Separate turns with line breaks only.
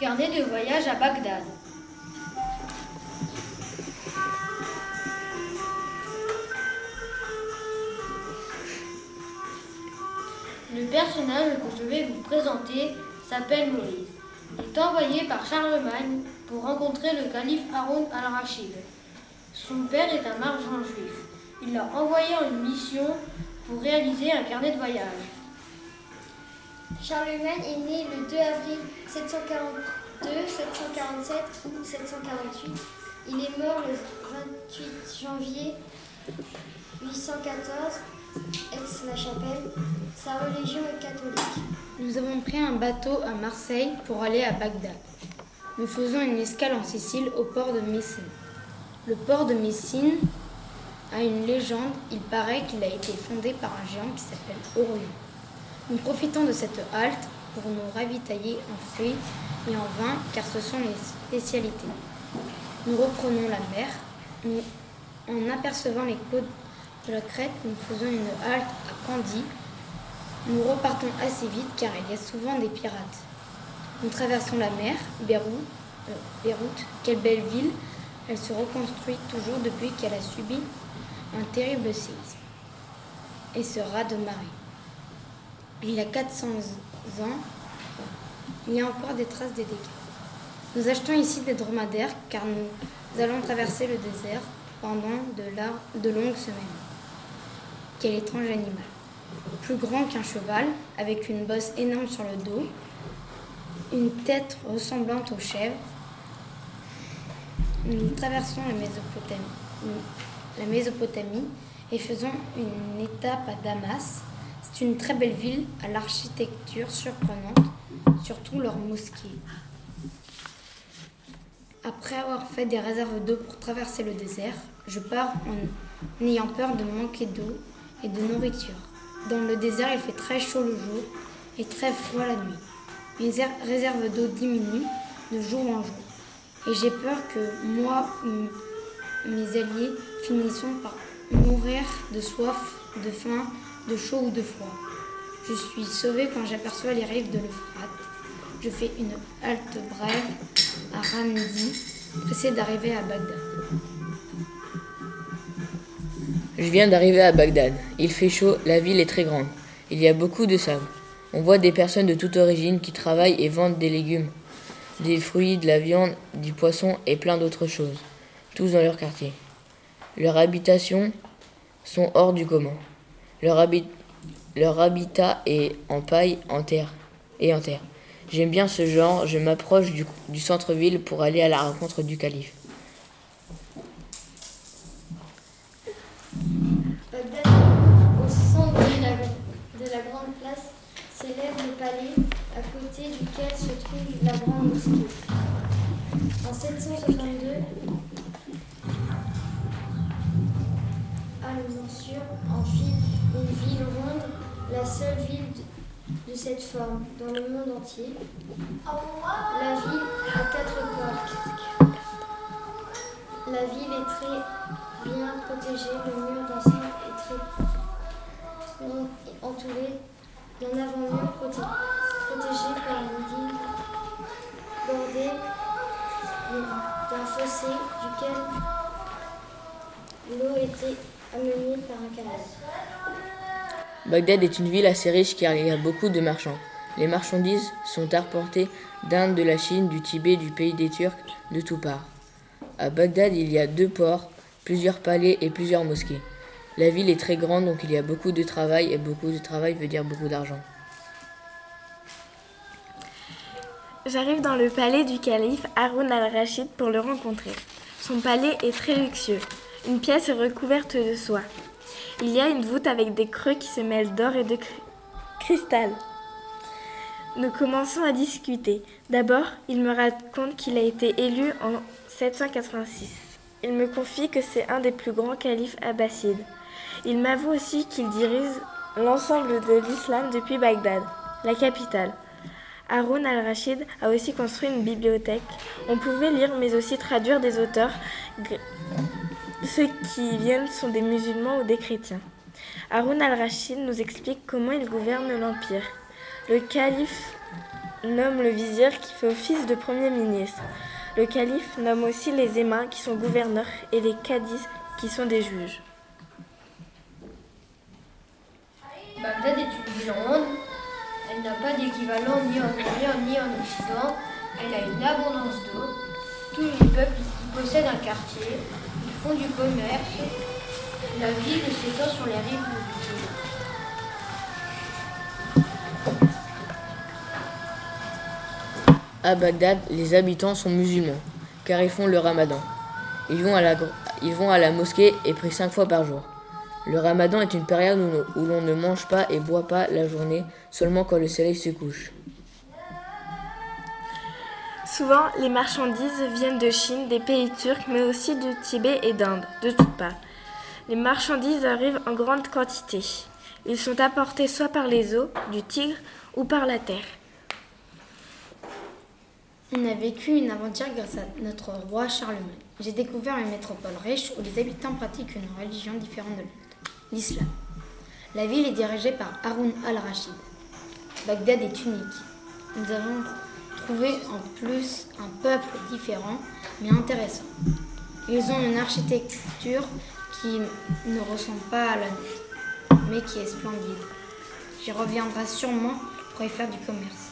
Carnet de voyage à Bagdad. Le personnage que je vais vous présenter s'appelle Moïse. Il est envoyé par Charlemagne pour rencontrer le calife Haroun al-Rachid. Son père est un marchand juif. Il l'a envoyé en une mission pour réaliser un carnet de voyage.
Charlemagne est né le 2 avril 742, 747 ou 748. Il est mort le 28 janvier 814, Aix-la-Chapelle. Sa religion est catholique.
Nous avons pris un bateau à Marseille pour aller à Bagdad. Nous faisons une escale en Sicile au port de Messine. Le port de Messine a une légende. Il paraît qu'il a été fondé par un géant qui s'appelle Orion. Nous profitons de cette halte pour nous ravitailler en fruits et en vin car ce sont les spécialités. Nous reprenons la mer. Nous- en apercevant les côtes de la Crète, nous faisons une halte à Candie. Nous repartons assez vite car il y a souvent des pirates. Nous traversons la mer, Beyrouth, euh, Beyrouth, quelle belle ville. Elle se reconstruit toujours depuis qu'elle a subi un terrible séisme et ce raz de marée. Il y a 400 ans, il y a encore des traces des dégâts. Nous achetons ici des dromadaires car nous allons traverser le désert pendant de, longues semaines. Quel étrange animal. Plus grand qu'un cheval, avec une bosse énorme sur le dos, une tête ressemblante aux chèvres. Nous traversons la Mésopotamie et faisons une étape à Damas. C'est une très belle ville à l'architecture surprenante, surtout leur mosquée. Après avoir fait des réserves d'eau pour traverser le désert, je pars en ayant peur de manquer d'eau et de nourriture. Dans le désert, il fait très chaud le jour et très froid la nuit. Mes er- réserves d'eau diminuent de jour en jour. Et j'ai peur que moi ou mes alliés finissons par mourir de soif, de faim, de chaud ou de froid. Je suis sauvée quand j'aperçois les rives de l'Euphrate. Je fais une halte brève à Ramdi, pressée d'arriver à Bagdad.
Je viens d'arriver à Bagdad. Il fait chaud, la ville est très grande. Il y a beaucoup de sable. On voit des personnes de toute origine qui travaillent et vendent des légumes, des fruits, de la viande, du poisson et plein d'autres choses, tous dans leur quartier. Leurs habitations sont hors du commun. Leur, leur habitat est en paille, en terre et en terre. J'aime bien ce genre, je m'approche du, centre-ville pour aller à la rencontre du calife.
Au centre de la, de la grande place, s'élève le palais à côté duquel se trouve la grande mosquée. De, cette forme dans le monde entier. La ville a quatre portes. La ville est très bien protégée, le mur d'enceinte est très bien entouré d'un avant-mur proté- protégé par une digue bordée d'un fossé duquel l'eau était amenée par un canal.
Bagdad est une ville assez riche car il y a beaucoup de marchands. Les marchandises sont apportées d'Inde, de la Chine, du Tibet, du pays des Turcs, de tout part. À Bagdad, il y a deux ports, plusieurs palais et plusieurs mosquées. La ville est très grande donc il y a beaucoup de travail et beaucoup de travail veut dire beaucoup d'argent.
J'arrive dans le palais du calife Haroun al-Rachid pour le rencontrer. Son palais est très luxueux. Une pièce est recouverte de soie. Il y a une voûte avec des creux qui se mêlent d'or et de cri- cristal. Nous commençons à discuter. D'abord, il me raconte qu'il a été élu en 786. Il me confie que c'est un des plus grands califes abbassides. Il m'avoue aussi qu'il dirige l'ensemble de l'islam depuis Bagdad, la capitale. Haroun al-Rachid a aussi construit une bibliothèque. On pouvait lire mais aussi traduire des auteurs. Ceux qui viennent sont des musulmans ou des chrétiens. Haroun al-Rachid nous explique comment il gouverne l'empire. Le calife nomme le vizir qui fait office de Premier ministre. Le calife nomme aussi les émins qui sont gouverneurs et les cadis qui sont des juges.
Bagdad est une ville. Elle n'a pas d'équivalent ni en Orient ni en Occident. Elle a une abondance d'eau. Tous les peuples y possèdent un quartier. Font du commerce. La ville s'étend sur les rives du Nil.
À Bagdad, les habitants sont musulmans, car ils font le ramadan. Ils vont à la, gr- ils vont à la mosquée et prient cinq fois par jour. Le ramadan est une période où, où l'on ne mange pas et boit pas la journée, seulement quand le soleil se couche.
Souvent, les marchandises viennent de Chine, des pays turcs, mais aussi du Tibet et d'Inde, de toutes parts. Les marchandises arrivent en grande quantité. Ils sont apportés soit par les eaux du Tigre ou par la terre.
On a vécu une aventure grâce à notre roi Charlemagne. J'ai découvert une métropole riche où les habitants pratiquent une religion différente de l'autre, l'islam. La ville est dirigée par Haroun al-Rachid. Bagdad est unique. Nous avons en plus un peuple différent mais intéressant. Ils ont une architecture qui ne ressemble pas à la nôtre, mais qui est splendide. J'y reviendrai sûrement pour y faire du commerce.